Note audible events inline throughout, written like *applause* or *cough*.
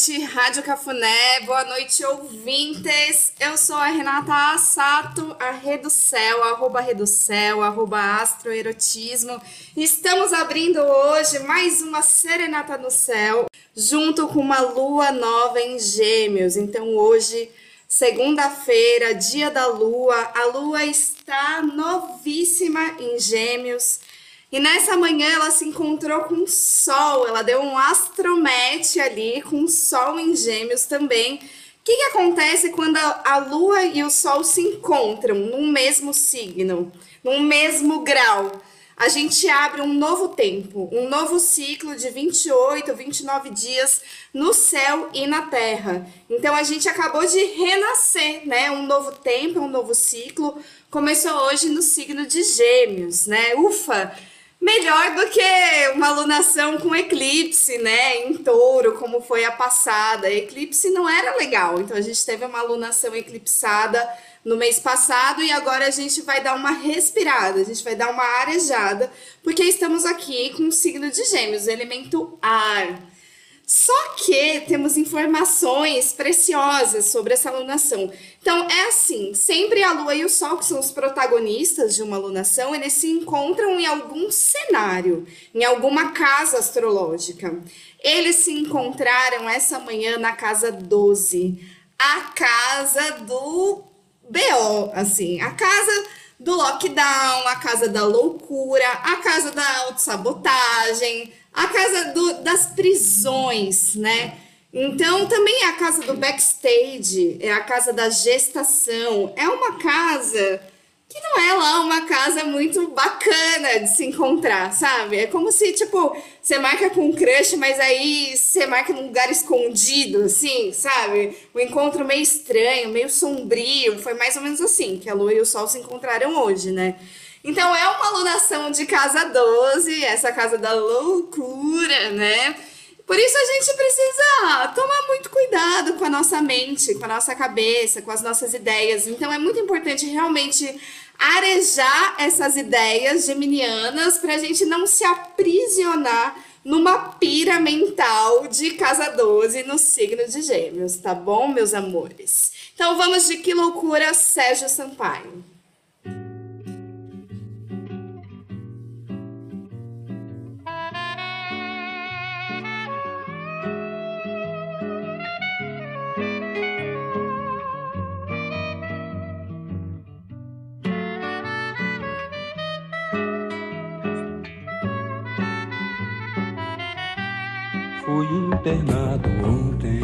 noite, Rádio Cafuné. Boa noite, ouvintes. Eu sou a Renata Assato, a Reducel, arroba Reducel, arroba Astroerotismo. Estamos abrindo hoje mais uma Serenata no Céu, junto com uma lua nova em Gêmeos. Então, hoje, segunda-feira, dia da lua, a lua está novíssima em Gêmeos. E nessa manhã ela se encontrou com o Sol, ela deu um astromete ali com o Sol em Gêmeos também. O que, que acontece quando a, a Lua e o Sol se encontram num mesmo signo, num mesmo grau? A gente abre um novo tempo, um novo ciclo de 28, 29 dias no céu e na terra. Então a gente acabou de renascer, né? Um novo tempo, um novo ciclo. Começou hoje no signo de Gêmeos, né? Ufa! Melhor do que uma alunação com eclipse, né, em touro, como foi a passada. Eclipse não era legal, então a gente teve uma alunação eclipsada no mês passado e agora a gente vai dar uma respirada, a gente vai dar uma arejada, porque estamos aqui com o signo de Gêmeos, elemento ar. Só que temos informações preciosas sobre essa alunação. Então, é assim: sempre a Lua e o Sol, que são os protagonistas de uma alunação, eles se encontram em algum cenário, em alguma casa astrológica. Eles se encontraram essa manhã na casa 12, a casa do BO, assim, a casa do lockdown, a casa da loucura, a casa da autossabotagem a casa do, das prisões, né? Então, também é a casa do backstage, é a casa da gestação. É uma casa que não é lá uma casa muito bacana de se encontrar, sabe? É como se, tipo, você marca com um crush, mas aí você marca num lugar escondido, assim, sabe? O um encontro meio estranho, meio sombrio. Foi mais ou menos assim que a lua e o sol se encontraram hoje, né? Então é uma alunação de casa 12, essa casa da loucura, né? Por isso a gente precisa tomar muito cuidado com a nossa mente, com a nossa cabeça, com as nossas ideias. Então é muito importante realmente arejar essas ideias geminianas para a gente não se aprisionar numa pira mental de casa 12 no signo de Gêmeos, tá bom, meus amores? Então vamos de que loucura, Sérgio Sampaio. Internado ontem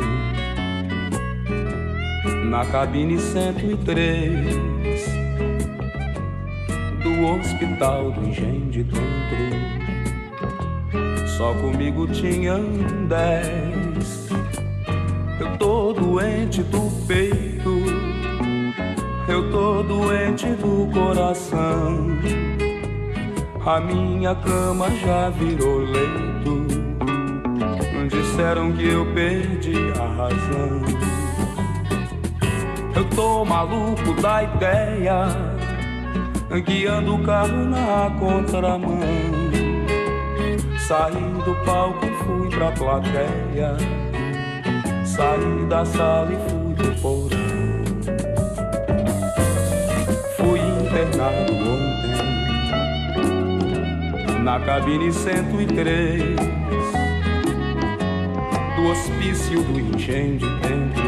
na cabine 103 do hospital do Engenho de Dentro. Só comigo tinham dez. Eu tô doente do peito, eu tô doente do coração. A minha cama já virou leito disseram que eu perdi a razão. Eu tô maluco da ideia, guiando o carro na contramão. Saí do palco, fui pra plateia. Saí da sala e fui pro porão. Fui internado ontem, na cabine 103 do hospício do de dentro.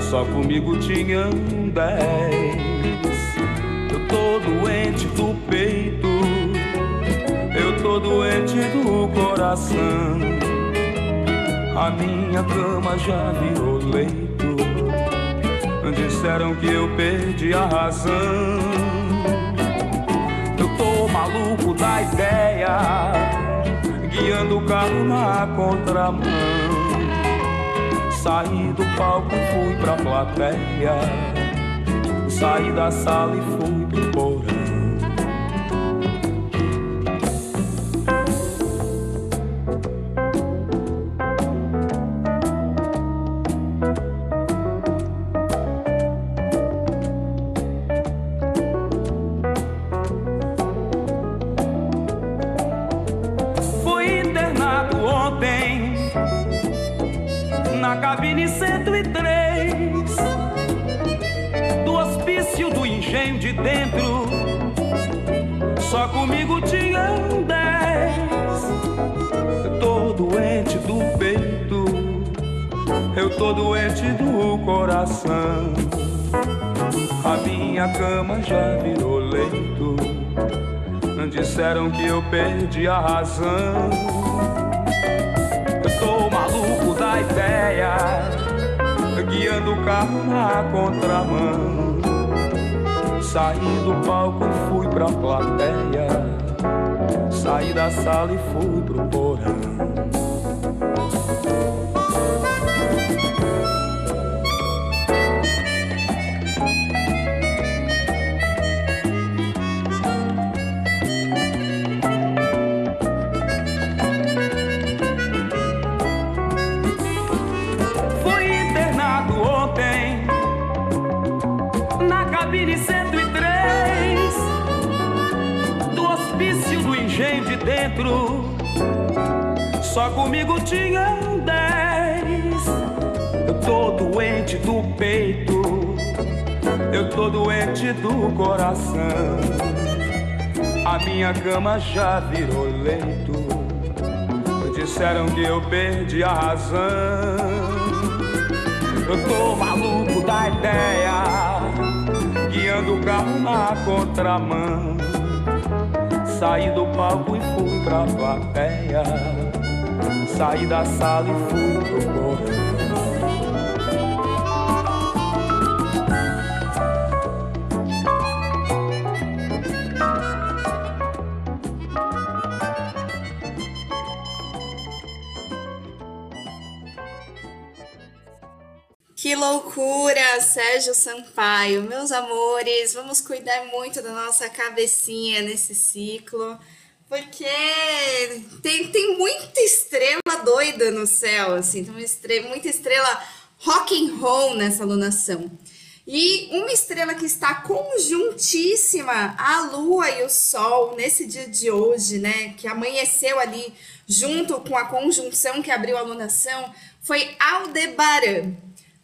Só comigo tinham dez. Eu tô doente do peito, eu tô doente do coração. A minha cama já virou leito. Disseram que eu perdi a razão. Eu tô maluco da ideia guiando o carro na contramão. Saí do palco, fui pra plateia. Saí da sala e fui pro porão. Perdi a razão. Eu tô maluco da ideia, guiando o carro na contramão. Saí do palco e fui pra plateia. Saí da sala e fui pro porão. Só comigo tinham dez. Eu tô doente do peito, eu tô doente do coração. A minha cama já virou leito. Disseram que eu perdi a razão. Eu tô maluco da ideia, guiando o carro na contramão. Saí do palco e fui pra plateia. Saí da sala e fui pro. Que loucura, Sérgio Sampaio. Meus amores, vamos cuidar muito da nossa cabecinha nesse ciclo, porque tem, tem muita estrela doida no céu, assim, tem estrela, muita estrela rock and roll nessa lunação. E uma estrela que está conjuntíssima à Lua e o Sol nesse dia de hoje, né? Que amanheceu ali junto com a conjunção que abriu a lunação, foi Aldebaran.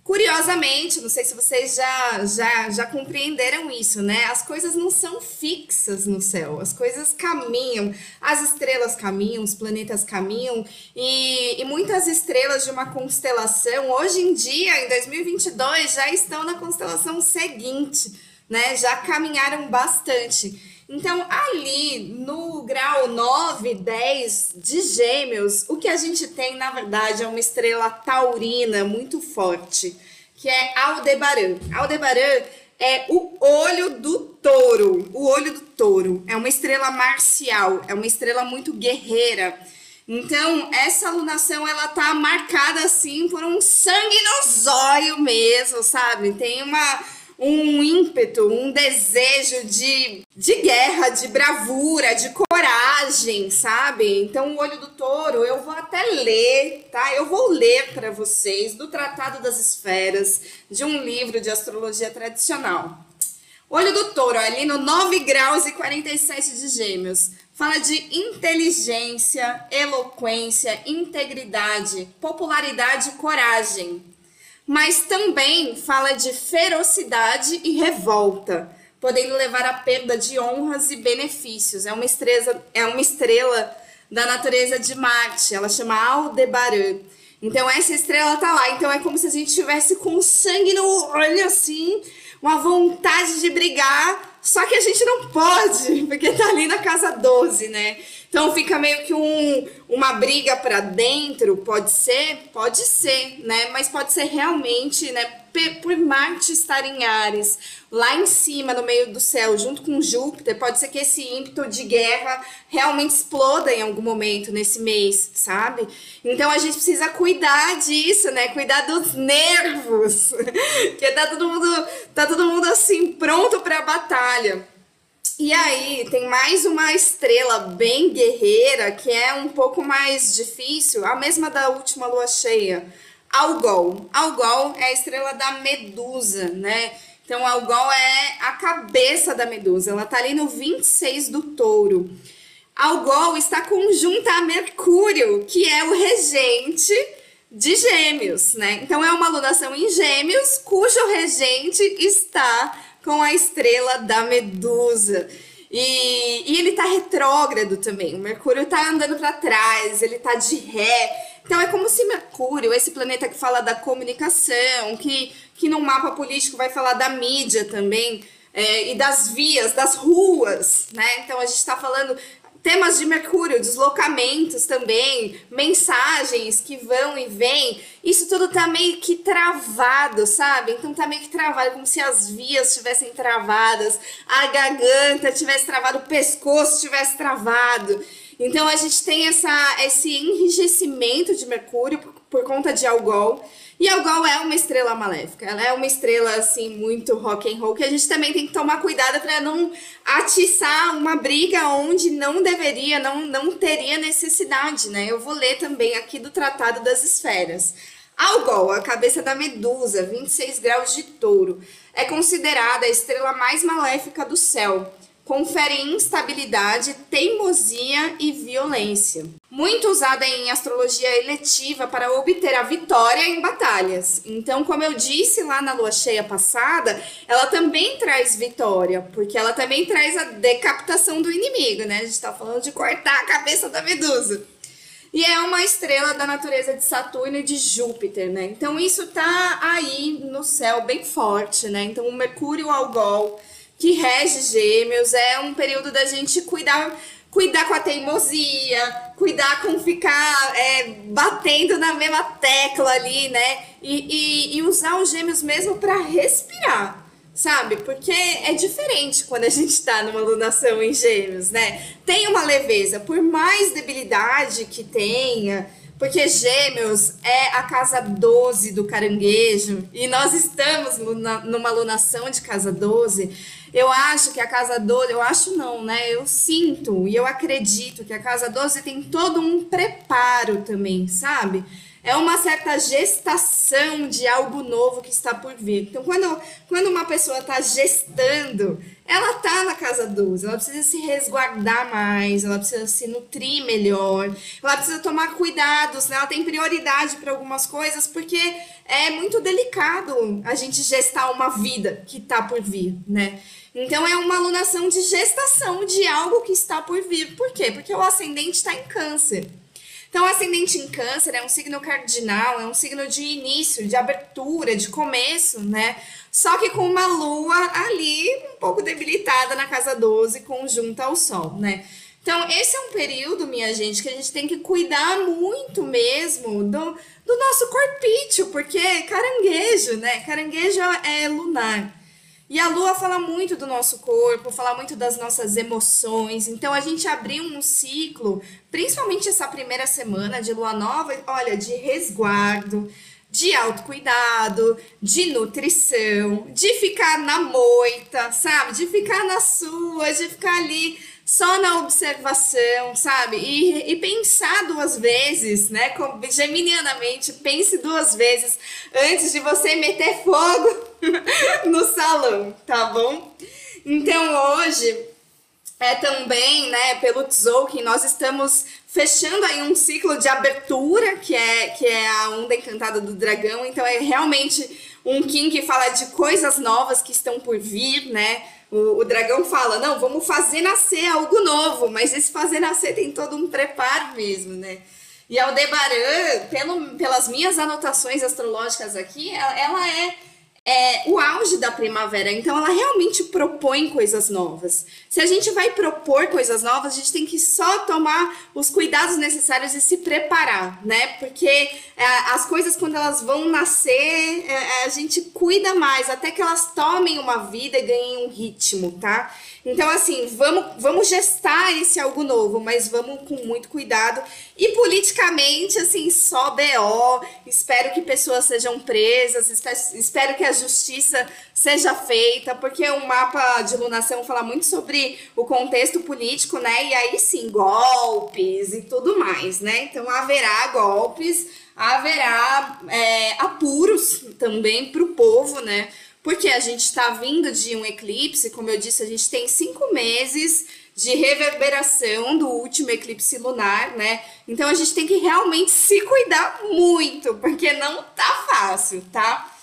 Curiosamente, não sei se vocês já, já, já compreenderam isso, né? As coisas não são fixas no céu, as coisas caminham, as estrelas caminham, os planetas caminham, e, e muitas estrelas de uma constelação, hoje em dia, em 2022, já estão na constelação seguinte, né? Já caminharam bastante. Então, ali no grau 9, 10 de Gêmeos, o que a gente tem, na verdade, é uma estrela taurina muito forte, que é Aldebaran. Aldebaran é o olho do touro. O olho do touro é uma estrela marcial, é uma estrela muito guerreira. Então, essa alunação, ela tá marcada assim por um sangue no zóio mesmo, sabe? Tem uma um ímpeto, um desejo de, de guerra, de bravura, de coragem, sabe? Então, o olho do touro, eu vou até ler, tá? Eu vou ler para vocês do Tratado das Esferas, de um livro de astrologia tradicional. Olho do touro, ali no 9 graus e 47 de gêmeos. Fala de inteligência, eloquência, integridade, popularidade e coragem mas também fala de ferocidade e revolta, podendo levar à perda de honras e benefícios. É uma estrela, é uma estrela da natureza de Marte, ela chama Aldebaran. Então essa estrela tá lá, então é como se a gente tivesse com sangue no olho assim, uma vontade de brigar, só que a gente não pode, *laughs* porque tá ali na casa 12, né? Então fica meio que um, uma briga para dentro, pode ser? Pode ser, né? Mas pode ser realmente, né? Por Marte estar em Ares, lá em cima, no meio do céu, junto com Júpiter, pode ser que esse ímpeto de guerra realmente exploda em algum momento nesse mês, sabe? Então a gente precisa cuidar disso, né? Cuidar dos nervos, *laughs* porque tá todo mundo, tá todo mundo assim pronto para a batalha. E aí, tem mais uma estrela bem guerreira, que é um pouco mais difícil, a mesma da última lua cheia. Algol. Algol é a estrela da Medusa, né? Então, Algol é a cabeça da Medusa. Ela tá ali no 26 do touro. Algol está conjunta a Mercúrio, que é o regente de Gêmeos, né? Então é uma alunação em Gêmeos, cujo regente está com a estrela da Medusa. E, e ele tá retrógrado também. O Mercúrio tá andando para trás, ele tá de ré. Então é como se Mercúrio, esse planeta que fala da comunicação, que, que no mapa político vai falar da mídia também, é, e das vias, das ruas, né? Então a gente está falando temas de Mercúrio, deslocamentos também, mensagens que vão e vêm. Isso tudo tá meio que travado, sabe? Então tá meio que travado, como se as vias estivessem travadas, a garganta tivesse travado, o pescoço tivesse travado. Então a gente tem essa, esse enrijecimento de Mercúrio por, por conta de Algol. E Algol é uma estrela maléfica, ela é uma estrela assim muito rock and roll que a gente também tem que tomar cuidado para não atiçar uma briga onde não deveria, não, não teria necessidade, né? Eu vou ler também aqui do Tratado das Esferas. Algol, a cabeça da medusa, 26 graus de touro, é considerada a estrela mais maléfica do céu confere instabilidade, teimosia e violência. Muito usada em astrologia eletiva para obter a vitória em batalhas. Então, como eu disse lá na lua cheia passada, ela também traz vitória, porque ela também traz a decapitação do inimigo, né? A gente está falando de cortar a cabeça da medusa. E é uma estrela da natureza de Saturno e de Júpiter, né? Então isso tá aí no céu bem forte, né? Então o Mercúrio Algol que rege gêmeos, é um período da gente cuidar cuidar com a teimosia, cuidar com ficar é, batendo na mesma tecla ali, né? E, e, e usar os gêmeos mesmo para respirar, sabe? Porque é diferente quando a gente tá numa alunação em gêmeos, né? Tem uma leveza, por mais debilidade que tenha, porque Gêmeos é a casa 12 do caranguejo e nós estamos numa alunação de casa 12. Eu acho que a casa 12, eu acho não, né? Eu sinto e eu acredito que a casa 12 tem todo um preparo também, sabe? É uma certa gestação de algo novo que está por vir. Então, quando, quando uma pessoa está gestando, ela tá na casa 12, ela precisa se resguardar mais, ela precisa se nutrir melhor, ela precisa tomar cuidados, né? ela tem prioridade para algumas coisas, porque é muito delicado a gente gestar uma vida que tá por vir, né? Então é uma alunação de gestação de algo que está por vir. Por quê? Porque o ascendente está em câncer. Então, o ascendente em câncer é um signo cardinal, é um signo de início, de abertura, de começo, né? Só que com uma lua ali um pouco debilitada na casa 12, conjunta ao sol, né? Então, esse é um período, minha gente, que a gente tem que cuidar muito mesmo do, do nosso corpício, porque caranguejo, né? Caranguejo é lunar. E a lua fala muito do nosso corpo, fala muito das nossas emoções. Então a gente abriu um ciclo, principalmente essa primeira semana de lua nova, olha, de resguardo, de autocuidado, de nutrição, de ficar na moita, sabe? De ficar na sua, de ficar ali só na observação, sabe? E, e pensar duas vezes, né? Geminianamente, pense duas vezes antes de você meter fogo *laughs* no salão, tá bom? Então hoje é também, né, pelo Tzolk'in, nós estamos fechando aí um ciclo de abertura, que é, que é a onda encantada do dragão. Então é realmente um Kim que fala de coisas novas que estão por vir, né? O, o, dragão fala, não, vamos fazer nascer algo novo, mas esse fazer nascer tem todo um preparo mesmo, né? E Aldebaran, pelo, pelas minhas anotações astrológicas aqui, ela, ela é é, o auge da primavera. Então, ela realmente propõe coisas novas. Se a gente vai propor coisas novas, a gente tem que só tomar os cuidados necessários e se preparar, né? Porque é, as coisas, quando elas vão nascer, é, a gente cuida mais, até que elas tomem uma vida e ganhem um ritmo, tá? Então, assim, vamos, vamos gestar esse algo novo, mas vamos com muito cuidado. E politicamente, assim, só BO. Espero que pessoas sejam presas, espero que a justiça seja feita, porque o mapa de lunação fala muito sobre o contexto político, né? E aí sim, golpes e tudo mais, né? Então haverá golpes, haverá é, apuros também para o povo, né? Porque a gente está vindo de um eclipse, como eu disse, a gente tem cinco meses de reverberação do último eclipse lunar, né? Então a gente tem que realmente se cuidar muito, porque não tá fácil, tá?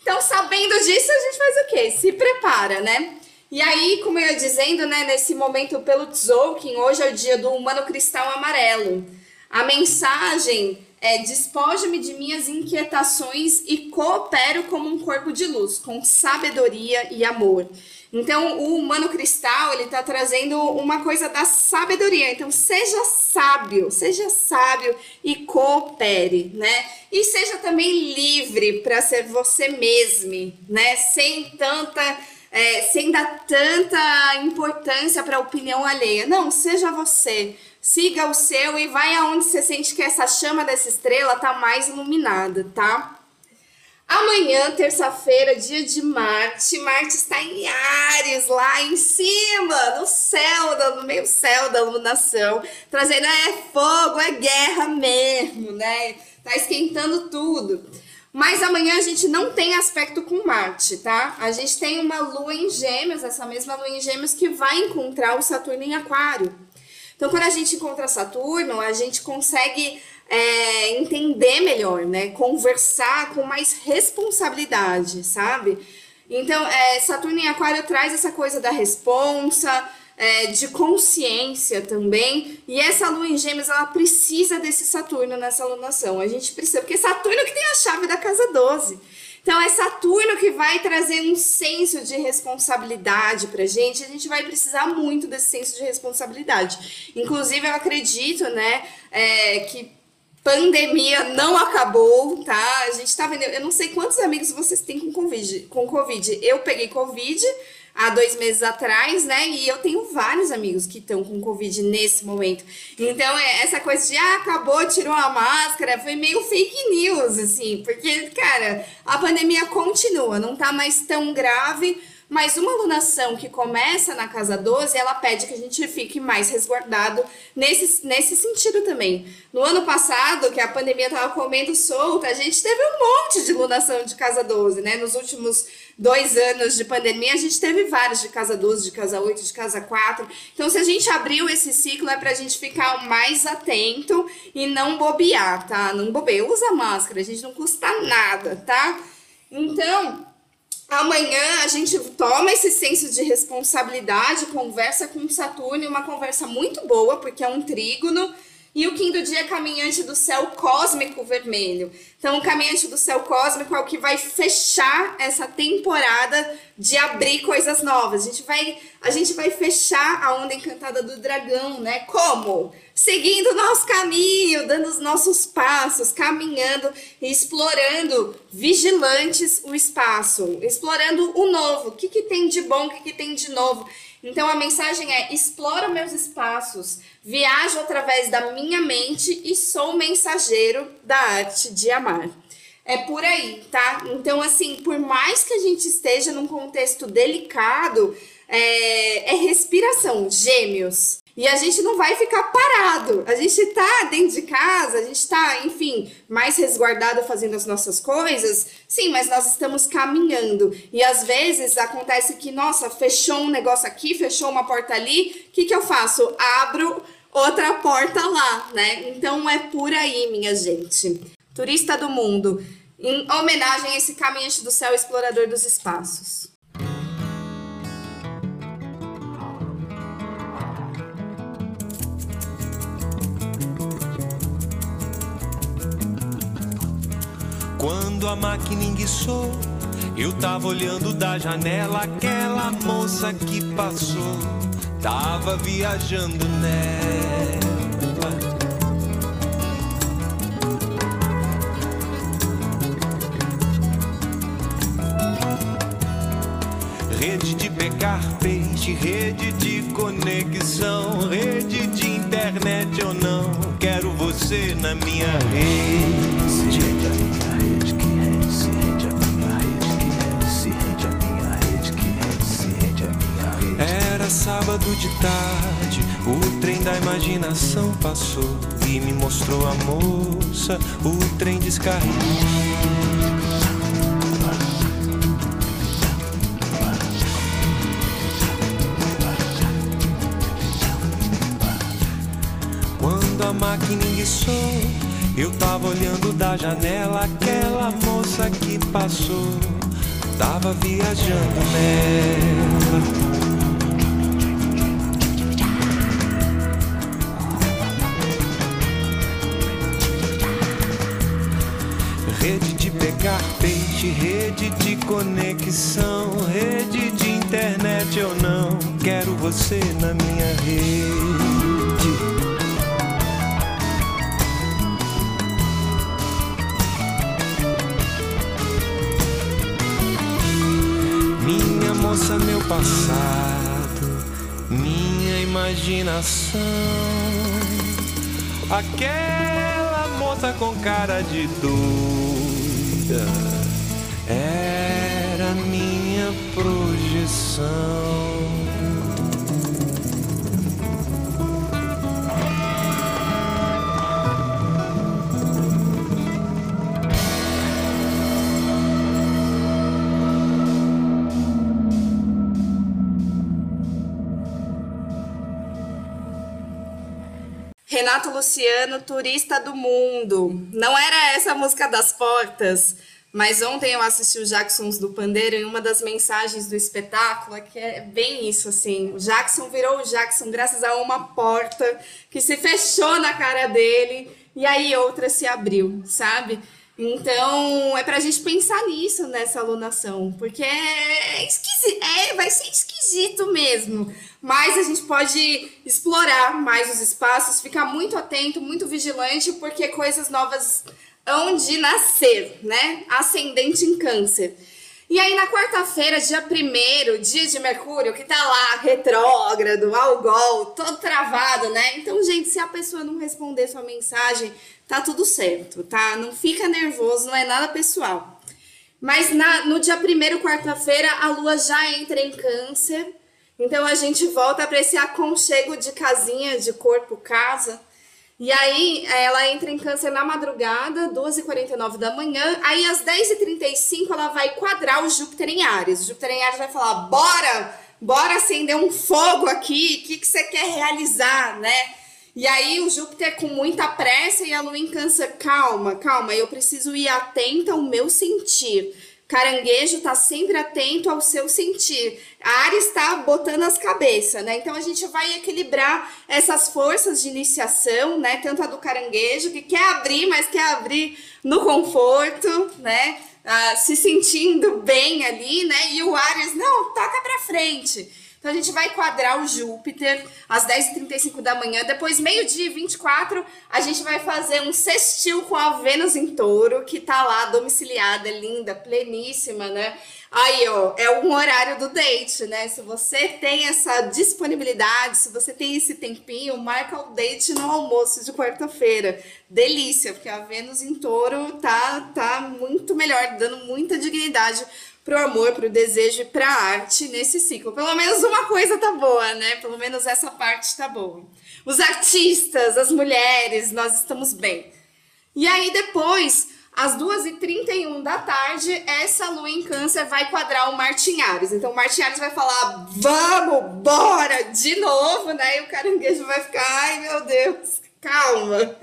Então, sabendo disso, a gente faz o quê? Se prepara, né? E aí, como eu ia dizendo, né, nesse momento pelo Tzolk'in, hoje é o dia do humano cristal amarelo. A mensagem é: despojo-me de minhas inquietações e coopero como um corpo de luz, com sabedoria e amor. Então, o humano cristal, ele está trazendo uma coisa da sabedoria. Então, seja sábio, seja sábio e coopere, né? E seja também livre para ser você mesmo, né? Sem tanta é, sem dar tanta importância para a opinião alheia. Não, seja você. Siga o seu e vai aonde você sente que essa chama dessa estrela tá mais iluminada, tá? Amanhã, terça-feira, dia de Marte. Marte está em Ares, lá em cima, no céu, no meio céu da iluminação, trazendo é fogo, é guerra mesmo, né? Tá esquentando tudo. Mas amanhã a gente não tem aspecto com Marte, tá? A gente tem uma lua em Gêmeos, essa mesma lua em Gêmeos que vai encontrar o Saturno em Aquário. Então, quando a gente encontra Saturno, a gente consegue é, entender melhor, né? Conversar com mais responsabilidade, sabe? Então, é, Saturno em Aquário traz essa coisa da responsa, é, de consciência também. E essa lua em Gêmeos, ela precisa desse Saturno nessa alunação. A gente precisa, porque Saturno que tem a chave da casa 12. Então, é Saturno que vai trazer um senso de responsabilidade pra gente. A gente vai precisar muito desse senso de responsabilidade. Inclusive, eu acredito, né, é, que pandemia não acabou, tá? A gente tá vendo. Eu não sei quantos amigos vocês têm com Covid. Com COVID. Eu peguei Covid há dois meses atrás, né? E eu tenho vários amigos que estão com Covid nesse momento. Então, é, essa coisa de ah, acabou, tirou a máscara, foi meio fake news, assim, porque, cara, a pandemia continua, não tá mais tão grave mas uma alunação que começa na casa 12, ela pede que a gente fique mais resguardado nesse, nesse sentido também. No ano passado, que a pandemia estava comendo solta, a gente teve um monte de alunação de casa 12, né? Nos últimos dois anos de pandemia, a gente teve vários de casa 12, de casa 8, de casa 4. Então, se a gente abriu esse ciclo, é para a gente ficar mais atento e não bobear, tá? Não bobeia. Usa máscara, a gente não custa nada, tá? Então, Amanhã a gente toma esse senso de responsabilidade, conversa com Saturno, uma conversa muito boa, porque é um trígono e o quinto dia é caminhante do céu cósmico vermelho. Então, o caminhante do céu cósmico é o que vai fechar essa temporada de abrir coisas novas. A gente vai, a gente vai fechar a onda encantada do dragão, né? Como? Seguindo o nosso caminho, dando os nossos passos, caminhando e explorando, vigilantes o espaço, explorando o novo. O que, que tem de bom, o que, que tem de novo. Então a mensagem é: exploro meus espaços, viajo através da minha mente e sou mensageiro da arte de amar. É por aí, tá? Então, assim, por mais que a gente esteja num contexto delicado, é, é respiração, gêmeos. E a gente não vai ficar parado. A gente tá dentro de casa, a gente tá, enfim, mais resguardado fazendo as nossas coisas. Sim, mas nós estamos caminhando. E às vezes acontece que, nossa, fechou um negócio aqui, fechou uma porta ali. O que, que eu faço? Abro outra porta lá, né? Então é por aí, minha gente. Turista do mundo, em homenagem a esse caminhante do céu explorador dos espaços. Quando a máquina enguiçou, eu tava olhando da janela aquela moça que passou, tava viajando nela. Rede de pegar peixe, rede de conexão, rede de internet ou não, quero você na minha rede. De tarde, o trem da imaginação passou e me mostrou a moça, o trem descarrilhou. Naquela maquininha de som, eu tava olhando da janela aquela moça que passou. Tava viajando nela. Rede de pegar peixe, rede de conexão, rede de internet eu não quero você na minha rede. Minha moça, meu passado, minha imaginação. Aquela moça com cara de doida era minha projeção. Renato Luciano, turista do mundo. Não era essa a música das portas, mas ontem eu assisti o Jacksons do Pandeiro e uma das mensagens do espetáculo é que é bem isso, assim. O Jackson virou o Jackson graças a uma porta que se fechou na cara dele e aí outra se abriu, sabe? Então, é pra gente pensar nisso nessa alunação, porque é esquisito, é, vai ser esquisito mesmo. Mas a gente pode explorar mais os espaços, ficar muito atento, muito vigilante, porque coisas novas hão de nascer, né? Ascendente em câncer. E aí, na quarta-feira, dia 1 dia de Mercúrio, que tá lá, retrógrado, algol, todo travado, né? Então, gente, se a pessoa não responder sua mensagem, tá tudo certo, tá? Não fica nervoso, não é nada pessoal. Mas na, no dia 1 quarta-feira, a lua já entra em câncer. Então, a gente volta para esse aconchego de casinha, de corpo, casa. E aí, ela entra em câncer na madrugada, 12h49 da manhã. Aí, às 10h35, ela vai quadrar o Júpiter em Ares. O Júpiter em Ares vai falar: bora, bora acender um fogo aqui. O que, que você quer realizar, né? E aí, o Júpiter com muita pressa e a Lua em câncer, calma, calma, eu preciso ir atenta ao meu sentir. Caranguejo tá sempre atento ao seu sentir. A Ares está botando as cabeças, né? Então a gente vai equilibrar essas forças de iniciação, né? Tanto a do caranguejo, que quer abrir, mas quer abrir no conforto, né? Ah, se sentindo bem ali, né? E o Ares, não, toca pra frente. Então a gente vai quadrar o Júpiter às 10h35 da manhã. Depois, meio-dia e 24, a gente vai fazer um sextil com a Vênus em touro, que tá lá domiciliada, linda, pleníssima, né? Aí, ó, é um horário do date, né? Se você tem essa disponibilidade, se você tem esse tempinho, marca o date no almoço de quarta-feira. Delícia, porque a Vênus em touro tá, tá muito melhor, dando muita dignidade pro amor, pro desejo e pra arte nesse ciclo. Pelo menos uma coisa tá boa, né? Pelo menos essa parte tá boa. Os artistas, as mulheres, nós estamos bem. E aí depois, às 2h31 da tarde, essa lua em câncer vai quadrar o Martin Ares. Então o Martin Ares vai falar, vamos, bora, de novo, né? E o caranguejo vai ficar, ai meu Deus, calma.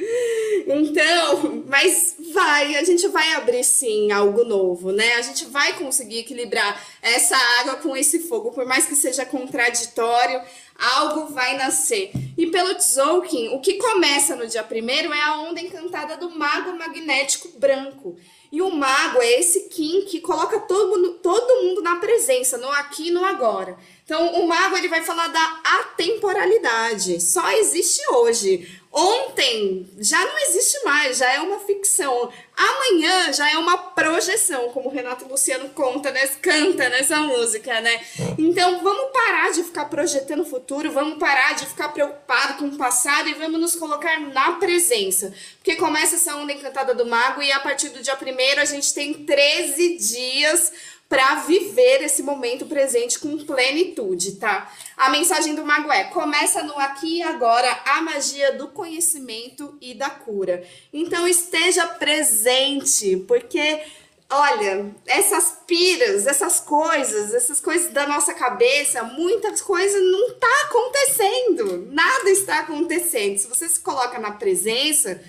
Então, mas vai, a gente vai abrir sim algo novo, né? A gente vai conseguir equilibrar essa água com esse fogo, por mais que seja contraditório, algo vai nascer. E pelo Tzolk'in, o que começa no dia primeiro é a onda encantada do mago magnético branco. E o mago é esse Kim que coloca todo mundo, todo mundo na presença, no aqui e no agora. Então, o mago ele vai falar da atemporalidade. Só existe hoje. Ontem já não existe mais, já é uma ficção. Amanhã já é uma projeção, como o Renato Luciano conta, né? canta nessa música, né? Então vamos parar de ficar projetando o futuro, vamos parar de ficar preocupado com o passado e vamos nos colocar na presença. Porque começa essa onda encantada do mago e a partir do dia primeiro a gente tem 13 dias para viver esse momento presente com plenitude, tá? A mensagem do mago é: começa no aqui e agora a magia do conhecimento e da cura. Então esteja presente, porque olha, essas piras, essas coisas, essas coisas da nossa cabeça, muitas coisas não tá acontecendo. Nada está acontecendo. Se você se coloca na presença,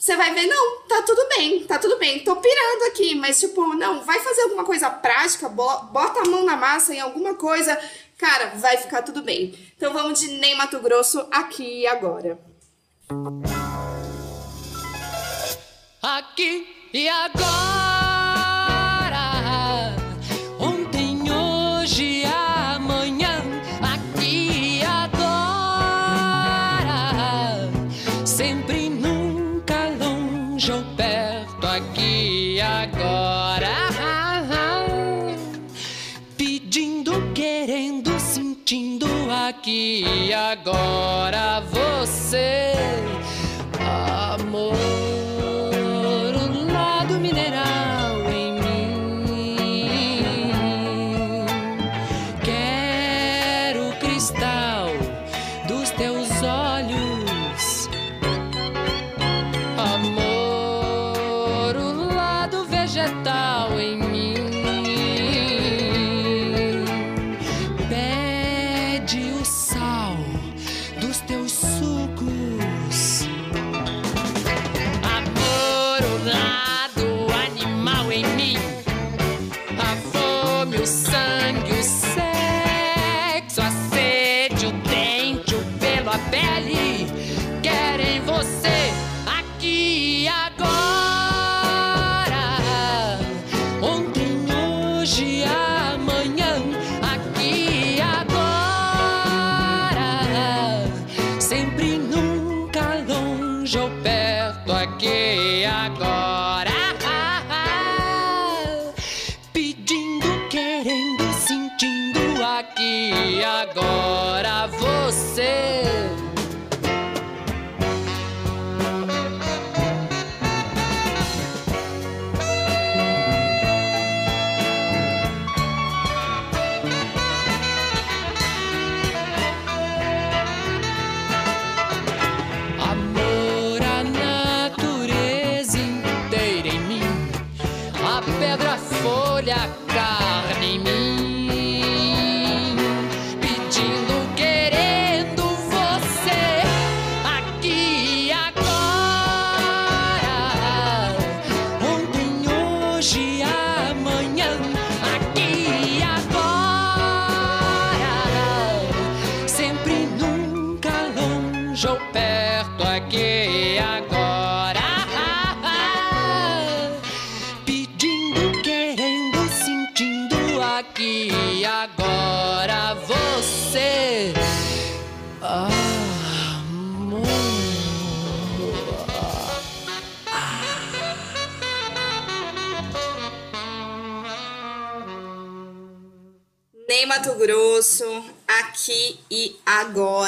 você vai ver, não, tá tudo bem, tá tudo bem, tô pirando aqui, mas tipo, não, vai fazer alguma coisa prática, bota a mão na massa em alguma coisa, cara, vai ficar tudo bem. Então vamos de Ney Mato Grosso aqui e agora. Aqui e agora. Aqui agora você,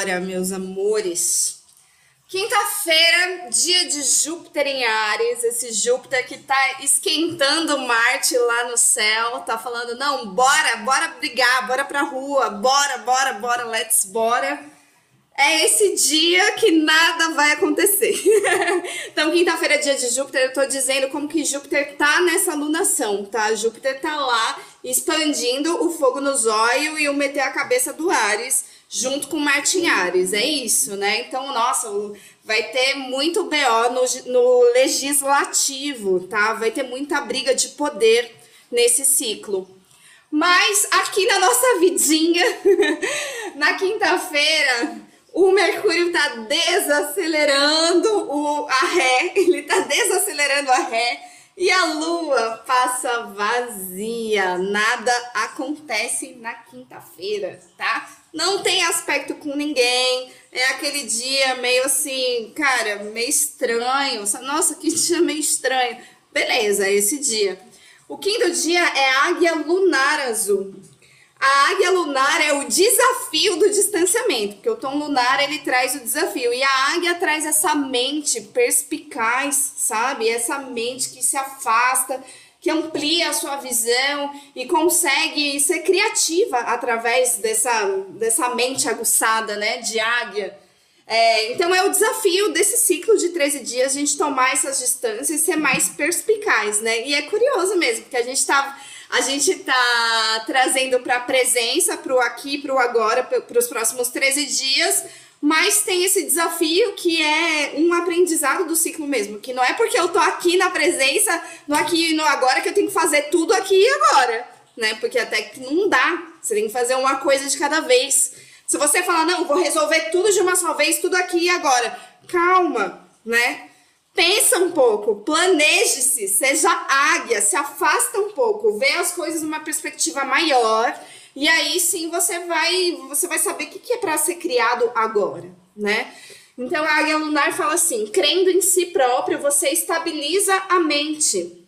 agora, meus amores. Quinta-feira, dia de Júpiter em Ares, esse Júpiter que tá esquentando Marte lá no céu, tá falando, não, bora, bora brigar, bora pra rua, bora, bora, bora, let's bora. É esse dia que nada vai acontecer. *laughs* então, quinta-feira, dia de Júpiter, eu tô dizendo como que Júpiter tá nessa lunação, tá? Júpiter tá lá expandindo o fogo no zóio e o meter a cabeça do Ares junto com Martin Ares. É isso, né? Então, nossa, vai ter muito BO no, no legislativo, tá? Vai ter muita briga de poder nesse ciclo. Mas aqui na nossa vidinha, *laughs* na quinta-feira, o Mercúrio está desacelerando o, a ré, *laughs* ele está desacelerando a ré e a lua passa vazia, nada acontece na quinta-feira, tá? Não tem aspecto com ninguém, é aquele dia meio assim, cara, meio estranho. Nossa, que *laughs* dia meio estranho. Beleza, esse dia. O quinto dia é águia lunar azul. A águia lunar é o desafio do distanciamento, porque o tom lunar ele traz o desafio e a águia traz essa mente perspicaz, sabe? Essa mente que se afasta, que amplia a sua visão e consegue ser criativa através dessa, dessa mente aguçada, né, de águia. É, então é o desafio desse ciclo de 13 dias a gente tomar essas distâncias e ser mais perspicaz, né? E é curioso mesmo, porque a gente tá a gente está trazendo para a presença, para o aqui, para o agora, para os próximos 13 dias, Mas tem esse desafio que é um aprendizado do ciclo mesmo, que não é porque eu tô aqui na presença, no aqui e no agora, que eu tenho que fazer tudo aqui e agora, né? Porque até que não dá. Você tem que fazer uma coisa de cada vez. Se você falar, não, vou resolver tudo de uma só vez, tudo aqui e agora. Calma, né? Pensa um pouco, planeje-se, seja águia, se afasta um pouco, vê as coisas numa perspectiva maior e aí sim você vai, você vai saber o que, que é para ser criado agora, né? Então a águia lunar fala assim: crendo em si próprio, você estabiliza a mente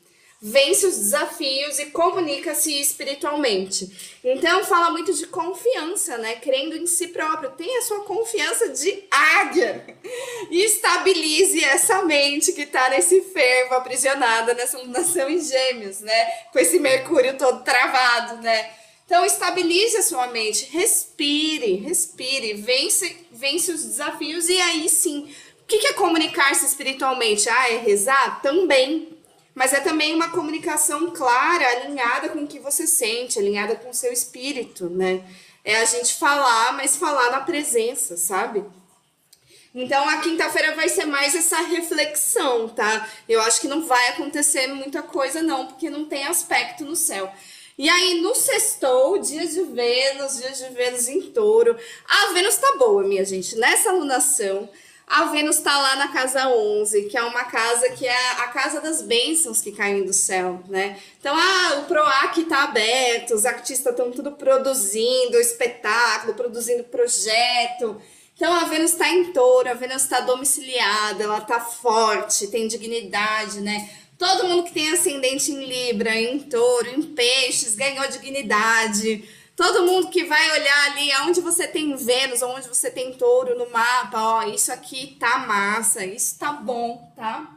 vence os desafios e comunica-se espiritualmente. Então fala muito de confiança, né? Crendo em si próprio. Tenha sua confiança de águia. E estabilize essa mente que tá nesse fervo aprisionada nessa lunação em gêmeos, né? Com esse mercúrio todo travado, né? Então estabilize a sua mente, respire, respire, vence, vence os desafios e aí sim. O que é comunicar-se espiritualmente? Ah, é rezar? Também, mas é também uma comunicação clara, alinhada com o que você sente, alinhada com o seu espírito, né? É a gente falar, mas falar na presença, sabe? Então a quinta-feira vai ser mais essa reflexão, tá? Eu acho que não vai acontecer muita coisa, não, porque não tem aspecto no céu. E aí, no sextou, dias de Vênus, dias de Vênus em touro. A Vênus tá boa, minha gente. Nessa alunação, a Vênus está lá na casa 11, que é uma casa que é a casa das bênçãos que caem do céu, né? Então, ah, o PROAC está aberto, os artistas estão tudo produzindo espetáculo, produzindo projeto. Então, a Vênus está em touro, a Vênus está domiciliada, ela está forte, tem dignidade, né? Todo mundo que tem ascendente em Libra, em touro, em peixes, ganhou dignidade Todo mundo que vai olhar ali aonde você tem Vênus, onde você tem touro no mapa, ó, isso aqui tá massa, isso tá bom, tá?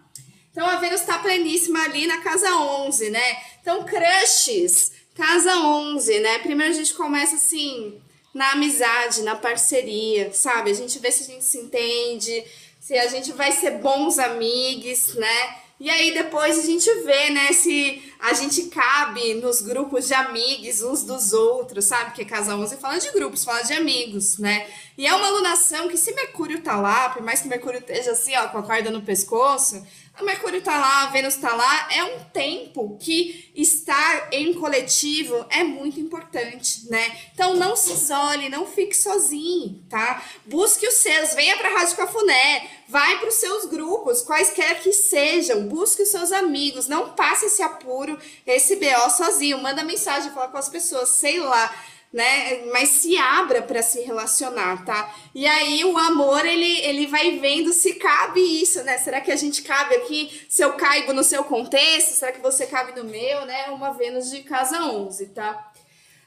Então a Vênus tá pleníssima ali na casa 11, né? Então, crushes, casa 11, né? Primeiro a gente começa assim, na amizade, na parceria, sabe? A gente vê se a gente se entende, se a gente vai ser bons amigos, né? E aí depois a gente vê, né, se a gente cabe nos grupos de amigos uns dos outros, sabe? Porque casa 11 fala de grupos, fala de amigos, né? E é uma alunação que se Mercúrio tá lá, por mais que Mercúrio esteja assim, ó, com a corda no pescoço, a Mercúrio tá lá, a Vênus tá lá, é um tempo que estar em coletivo é muito importante, né? Então não se isole, não fique sozinho, tá? Busque os seus, venha pra Rádio Cafuné, vai para os seus grupos, quaisquer que sejam, busque os seus amigos, não passe esse apuro, esse BO sozinho, manda mensagem, fala com as pessoas, sei lá né? Mas se abra para se relacionar, tá? E aí o amor ele, ele vai vendo se cabe isso, né? Será que a gente cabe aqui? Se eu caibo no seu contexto, será que você cabe no meu, né? Uma Vênus de casa 11, tá?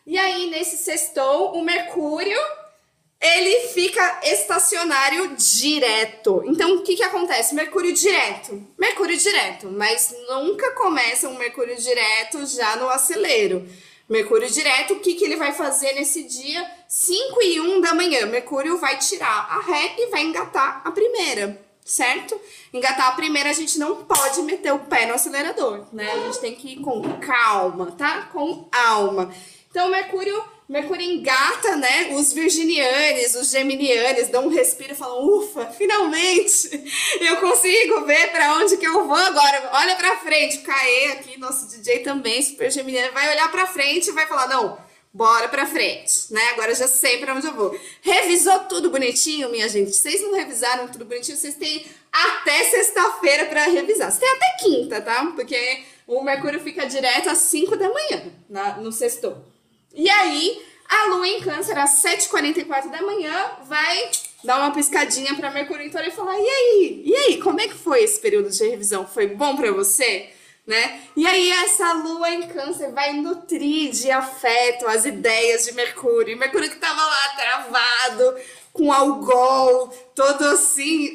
E aí nesse sextou, o Mercúrio ele fica estacionário direto. Então, o que, que acontece? Mercúrio direto. Mercúrio direto, mas nunca começa um Mercúrio direto já no acelero. Mercúrio direto, o que, que ele vai fazer nesse dia? 5 e 1 da manhã. Mercúrio vai tirar a ré e vai engatar a primeira, certo? Engatar a primeira, a gente não pode meter o pé no acelerador, né? A gente tem que ir com calma, tá? Com alma. Então, Mercúrio Mercúrio engata, né? Os virginianes, os geminianes dão um respiro e falam: ufa, finalmente eu consigo ver para onde que eu vou agora. Olha para frente. O Caê aqui, nosso DJ também, super geminiano, vai olhar para frente e vai falar: não, bora para frente, né? Agora eu já sei para onde eu vou. Revisou tudo bonitinho, minha gente? Vocês não revisaram tudo bonitinho? Vocês têm até sexta-feira para revisar. Vocês têm até quinta, tá? Porque o Mercúrio fica direto às 5 da manhã na, no sexto. E aí, a Lua em Câncer, às 7h44 da manhã, vai dar uma piscadinha para Mercúrio em Touro e falar: e aí? E aí, como é que foi esse período de revisão? Foi bom para você? Né? E aí essa lua em câncer vai nutrir de afeto as ideias de Mercúrio. Mercúrio que estava lá travado, com algol, todo assim,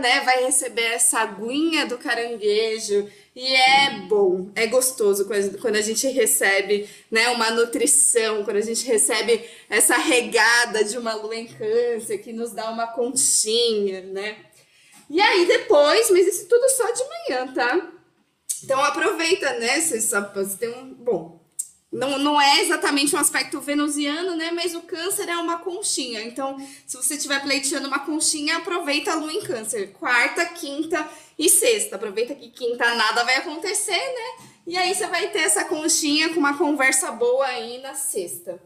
né? Vai receber essa aguinha do caranguejo e é bom, é gostoso quando a gente recebe né, uma nutrição, quando a gente recebe essa regada de uma câncer que nos dá uma conchinha, né? E aí depois, mas isso tudo só de manhã, tá? Então aproveita, né? Você, só, você tem um. Bom, não, não é exatamente um aspecto venusiano, né? Mas o câncer é uma conchinha. Então, se você estiver pleiteando uma conchinha, aproveita a lua em câncer. Quarta, quinta e sexta. Aproveita que quinta nada vai acontecer, né? E aí você vai ter essa conchinha com uma conversa boa aí na sexta.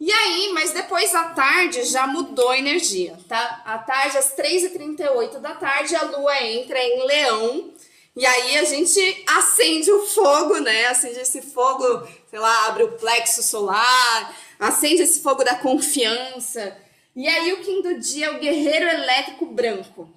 E aí, mas depois à tarde já mudou a energia, tá? À tarde, às 3h38 da tarde, a lua entra em leão. E aí a gente acende o fogo, né? Acende esse fogo, sei lá, abre o plexo solar, acende esse fogo da confiança. E aí o do dia é o guerreiro elétrico branco.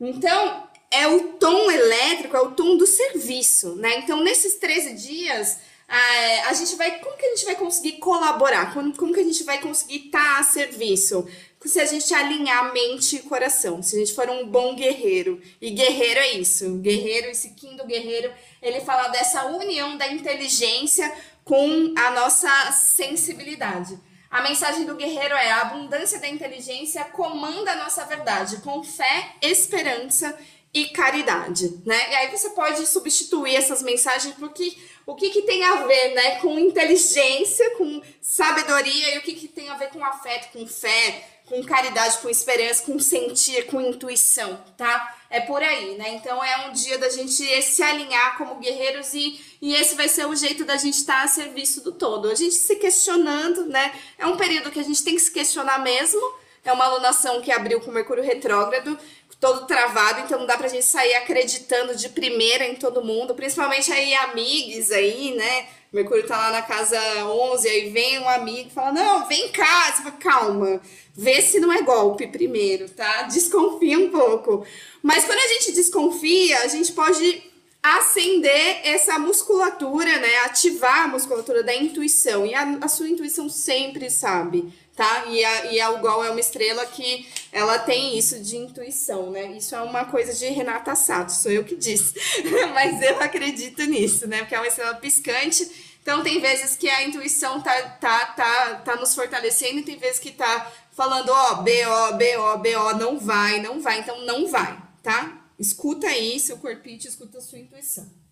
Então, é o tom elétrico, é o tom do serviço, né? Então, nesses 13 dias, a, gente vai. Como que a gente vai conseguir colaborar? Como, como que a gente vai conseguir estar a serviço? Se a gente alinhar mente e coração, se a gente for um bom guerreiro. E guerreiro é isso, guerreiro, esse Kim do guerreiro, ele fala dessa união da inteligência com a nossa sensibilidade. A mensagem do guerreiro é: a abundância da inteligência comanda a nossa verdade, com fé, esperança e caridade, né? E aí você pode substituir essas mensagens porque o que, que tem a ver, né, com inteligência, com sabedoria e o que, que tem a ver com afeto, com fé, com caridade, com esperança, com sentir, com intuição, tá? É por aí, né? Então é um dia da gente se alinhar como guerreiros e, e esse vai ser o jeito da gente estar a serviço do todo. A gente se questionando, né? É um período que a gente tem que se questionar mesmo. É uma alunação que abriu com Mercúrio retrógrado, todo travado, então não dá pra gente sair acreditando de primeira em todo mundo, principalmente aí amigos aí, né? Mercúrio tá lá na casa 11, aí vem um amigo e fala: Não, vem cá. Você fala: Calma, vê se não é golpe primeiro, tá? Desconfia um pouco. Mas quando a gente desconfia, a gente pode acender essa musculatura, né? Ativar a musculatura da intuição. E a, a sua intuição sempre sabe, tá? E a, e a Algol é uma estrela que ela tem isso de intuição, né? Isso é uma coisa de Renata Sato, sou eu que disse. *laughs* Mas eu acredito nisso, né? Porque é uma estrela piscante. Então tem vezes que a intuição tá, tá, tá, tá nos fortalecendo e tem vezes que tá falando, ó, BO, BO, BO, não vai, não vai, então não vai, tá? Escuta aí, seu corpinho escuta a sua intuição.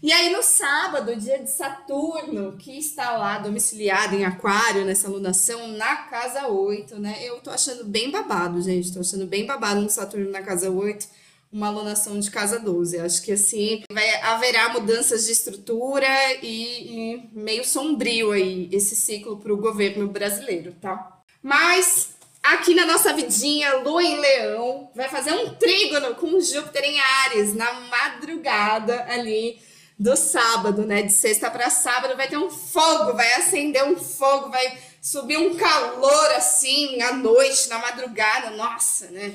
E aí no sábado, dia de Saturno, que está lá domiciliado em Aquário, nessa lunação, na casa 8, né? Eu tô achando bem babado, gente. Tô achando bem babado no Saturno na casa 8, uma alunação de casa 12. Acho que assim vai haverá mudanças de estrutura e, e meio sombrio aí esse ciclo para o governo brasileiro, tá? Mas aqui na nossa vidinha, Lua em Leão vai fazer um trígono com Júpiter em Ares na madrugada ali do sábado, né? De sexta para sábado vai ter um fogo, vai acender um fogo, vai subir um calor assim à noite, na madrugada, nossa, né?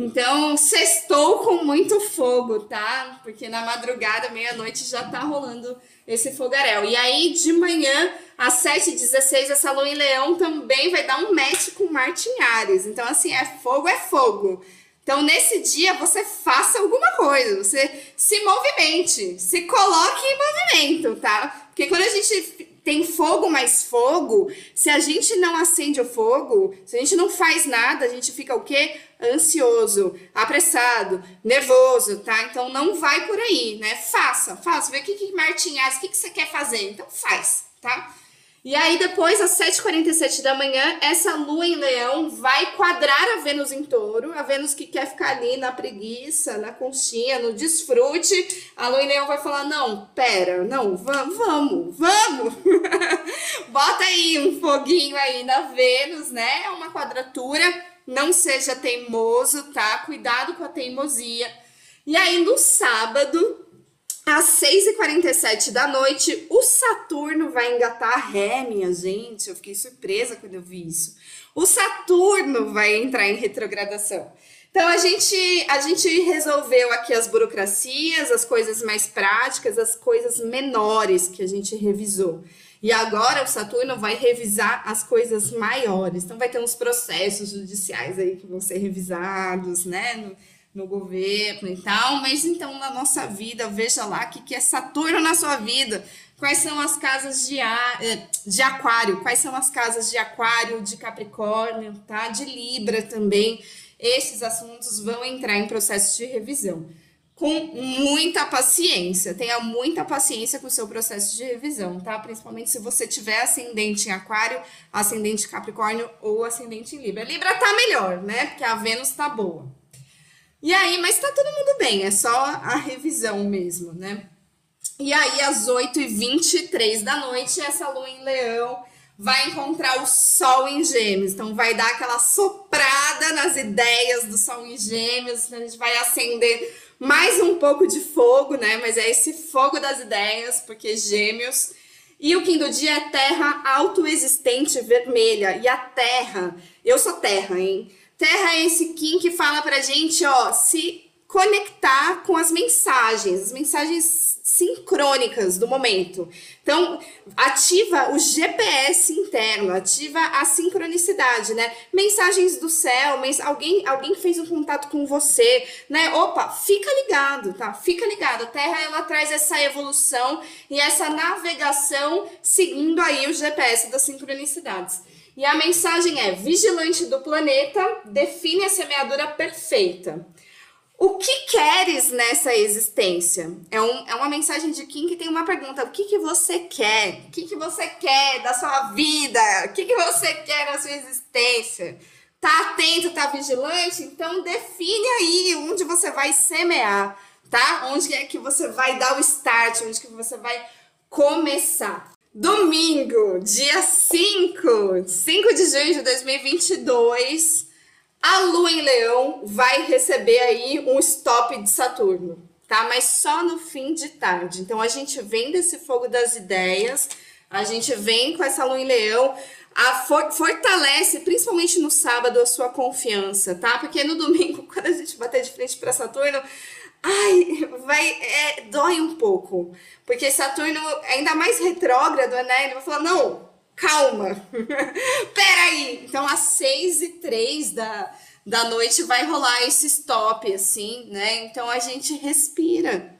Então, sextou com muito fogo, tá? Porque na madrugada, meia-noite, já tá rolando esse fogaréu. E aí, de manhã, às 7h16, essa lua em leão também vai dar um match com Marte em Ares. Então, assim, é fogo, é fogo. Então, nesse dia, você faça alguma coisa, você se movimente, se coloque em movimento, tá? Porque quando a gente tem fogo mais fogo, se a gente não acende o fogo, se a gente não faz nada, a gente fica o quê? Ansioso, apressado, nervoso, tá? Então não vai por aí, né? Faça, faça, vê o que, que Martinhas, o que, que você quer fazer, então faz, tá? E aí, depois, às 7h47 da manhã, essa lua em leão vai quadrar a Vênus em touro. A Vênus que quer ficar ali na preguiça, na conchinha, no desfrute. A lua em leão vai falar: não, pera, não, vamos, vamos, vamos. *laughs* Bota aí um foguinho aí na Vênus, né? É uma quadratura. Não seja teimoso, tá? Cuidado com a teimosia. E aí, no sábado, às 6h47 da noite, o Saturno vai engatar ré, minha gente. Eu fiquei surpresa quando eu vi isso. O Saturno vai entrar em retrogradação. Então a gente a gente resolveu aqui as burocracias, as coisas mais práticas, as coisas menores que a gente revisou. E agora o Saturno vai revisar as coisas maiores. Então vai ter uns processos judiciais aí que vão ser revisados, né? No, no governo e tal, mas então na nossa vida, veja lá o que, que é Saturno na sua vida. Quais são as casas de, a, eh, de aquário? Quais são as casas de aquário, de Capricórnio, tá? De Libra também. Esses assuntos vão entrar em processo de revisão. com muita paciência. Tenha muita paciência com o seu processo de revisão, tá? Principalmente se você tiver ascendente em Aquário, ascendente em Capricórnio ou ascendente em Libra. Libra tá melhor, né? Porque a Vênus tá boa. E aí, mas tá todo mundo bem, é só a revisão mesmo, né? E aí, às 8h23 da noite, essa lua em leão vai encontrar o sol em gêmeos. Então, vai dar aquela soprada nas ideias do sol em gêmeos. A gente vai acender mais um pouco de fogo, né? Mas é esse fogo das ideias, porque gêmeos. E o quinto dia é terra autoexistente vermelha. E a terra, eu sou terra, hein? Terra é esse Kim que fala pra gente, ó, se conectar com as mensagens, as mensagens sincrônicas do momento. Então, ativa o GPS interno, ativa a sincronicidade, né? Mensagens do céu, mens alguém, alguém fez um contato com você, né? Opa, fica ligado, tá? Fica ligado. A Terra ela traz essa evolução e essa navegação seguindo aí o GPS das sincronicidades. E a mensagem é: vigilante do planeta define a semeadura perfeita. O que queres nessa existência? É, um, é uma mensagem de Kim que tem uma pergunta: o que, que você quer? O que, que você quer da sua vida? O que, que você quer na sua existência? Tá atento, tá vigilante? Então define aí onde você vai semear, tá? Onde é que você vai dar o start, onde que você vai começar. Domingo, dia 5, 5 de junho de 2022, a Lua em Leão vai receber aí um stop de Saturno, tá? Mas só no fim de tarde. Então a gente vem desse fogo das ideias, a gente vem com essa Lua em Leão, a for fortalece, principalmente no sábado, a sua confiança, tá? Porque no domingo, *laughs* quando a gente bater de frente para Saturno, Ai, vai, é, dói um pouco. Porque Saturno, ainda mais retrógrado, né? Ele vai falar, não, calma. *laughs* Peraí. Então, às seis e três da, da noite vai rolar esse stop, assim, né? Então, a gente respira.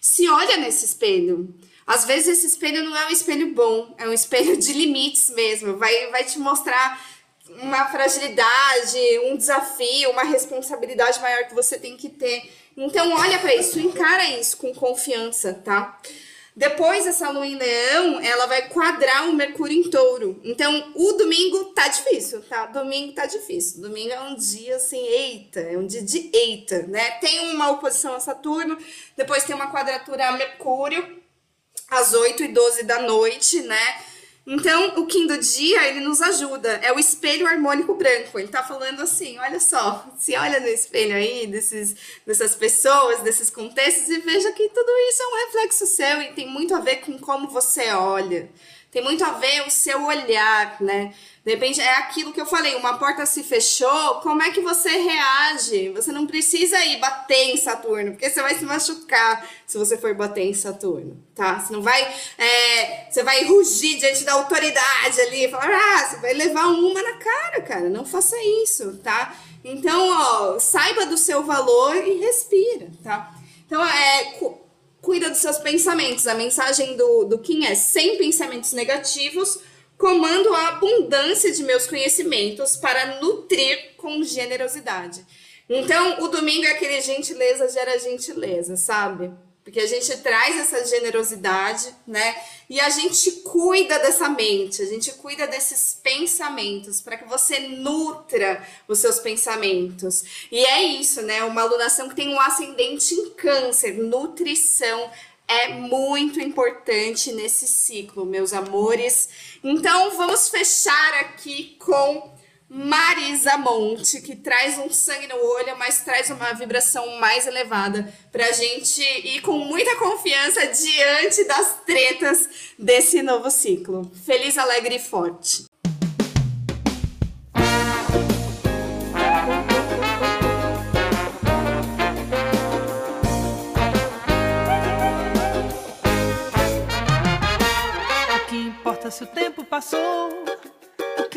Se olha nesse espelho. Às vezes, esse espelho não é um espelho bom. É um espelho de limites mesmo. Vai, vai te mostrar uma fragilidade, um desafio, uma responsabilidade maior que você tem que ter então, olha para isso, encara isso com confiança, tá? Depois, essa lua em leão, ela vai quadrar o Mercúrio em touro. Então, o domingo tá difícil, tá? Domingo tá difícil. Domingo é um dia assim, eita, é um dia de eita, né? Tem uma oposição a Saturno, depois tem uma quadratura a Mercúrio, às 8 e 12 da noite, né? Então, o Kim do dia, ele nos ajuda. É o espelho harmônico branco. Ele tá falando assim, olha só, se olha no espelho aí, desses, dessas pessoas, desses contextos, e veja que tudo isso é um reflexo seu e tem muito a ver com como você olha. Tem muito a ver o seu olhar, né? De repente, é aquilo que eu falei, uma porta se fechou, como é que você reage? Você não precisa ir bater em Saturno, porque você vai se machucar se você for bater em Saturno, tá? Você não vai, é, você vai rugir diante da autoridade ali, falar, ah, você vai levar uma na cara, cara, não faça isso, tá? Então, ó, saiba do seu valor e respira, tá? Então, é, cuida dos seus pensamentos. A mensagem do, do Kim é sem pensamentos negativos, comando a abundância de meus conhecimentos para nutrir com generosidade. Então, o domingo é aquele gentileza gera gentileza, sabe? Porque a gente traz essa generosidade, né? E a gente cuida dessa mente, a gente cuida desses pensamentos para que você nutra os seus pensamentos. E é isso, né? Uma alunação que tem um ascendente em câncer, nutrição é muito importante nesse ciclo, meus amores. Então, vamos fechar aqui com Marisa Monte, que traz um sangue no olho, mas traz uma vibração mais elevada para a gente ir com muita confiança diante das tretas desse novo ciclo. Feliz, alegre e forte! importa se o tempo passou?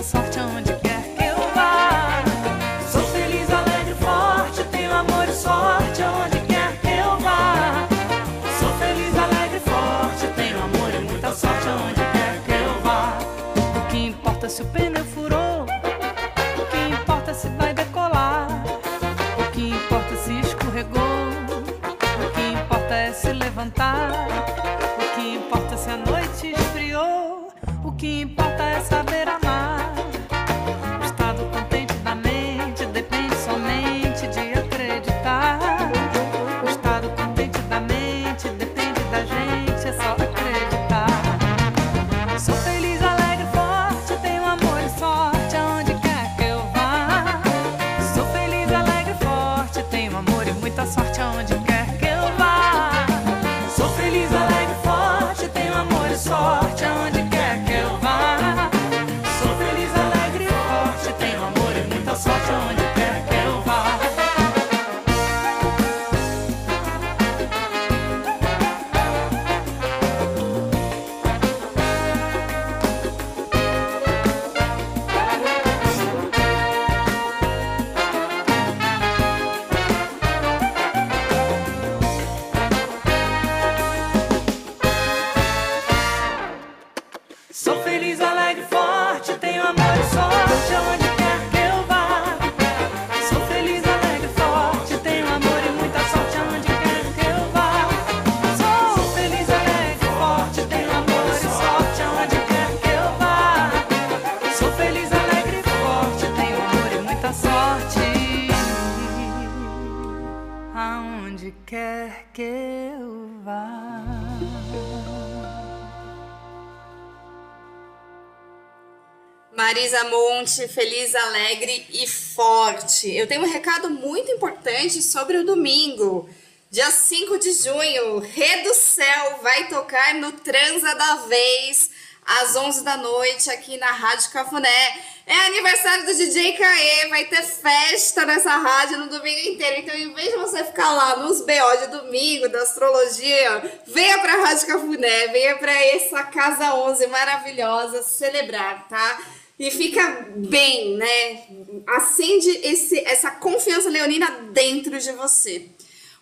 Muita sorte aonde quer que eu vá. Sou feliz, alegre, forte, tenho amor e sorte aonde quer que eu vá. Sou feliz, alegre, forte, tenho amor e muita sorte aonde quer que eu vá. O que importa se o pneu furou? O que importa se vai decolar? O que importa se escorregou? O que importa é se levantar. Marisa Monte, feliz, alegre e forte. Eu tenho um recado muito importante sobre o domingo. Dia 5 de junho, Rê do Céu vai tocar no Transa da Vez, às 11 da noite, aqui na Rádio Cafuné. É aniversário do DJ Caê, vai ter festa nessa rádio no domingo inteiro. Então, em vez de você ficar lá nos BO de domingo, da astrologia, venha pra Rádio Cafuné, venha pra essa Casa 11 maravilhosa celebrar, tá? E fica bem, né? Acende esse, essa confiança leonina dentro de você.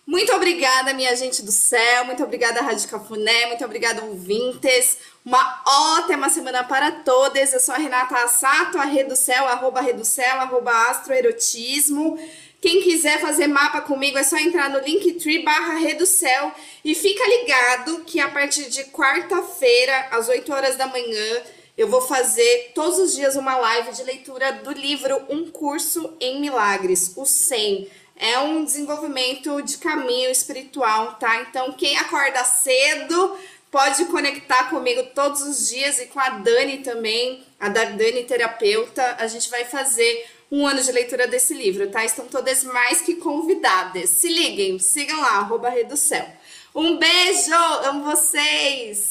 Muito obrigada, minha gente do céu. Muito obrigada, Rádio Cafuné. Muito obrigada, ouvintes. Uma ótima semana para todas. Eu sou a Renata Assato, a Rede do Céu, arroba Rede do Céu, arroba Astroerotismo. Quem quiser fazer mapa comigo é só entrar no Linktree barra Céu. E fica ligado que a partir de quarta-feira, às 8 horas da manhã, eu vou fazer todos os dias uma live de leitura do livro Um Curso em Milagres, o 100. É um desenvolvimento de caminho espiritual, tá? Então, quem acorda cedo pode conectar comigo todos os dias e com a Dani também, a Dani terapeuta. A gente vai fazer um ano de leitura desse livro, tá? Estão todas mais que convidadas. Se liguem, sigam lá, arroba Céu. Um beijo, amo vocês!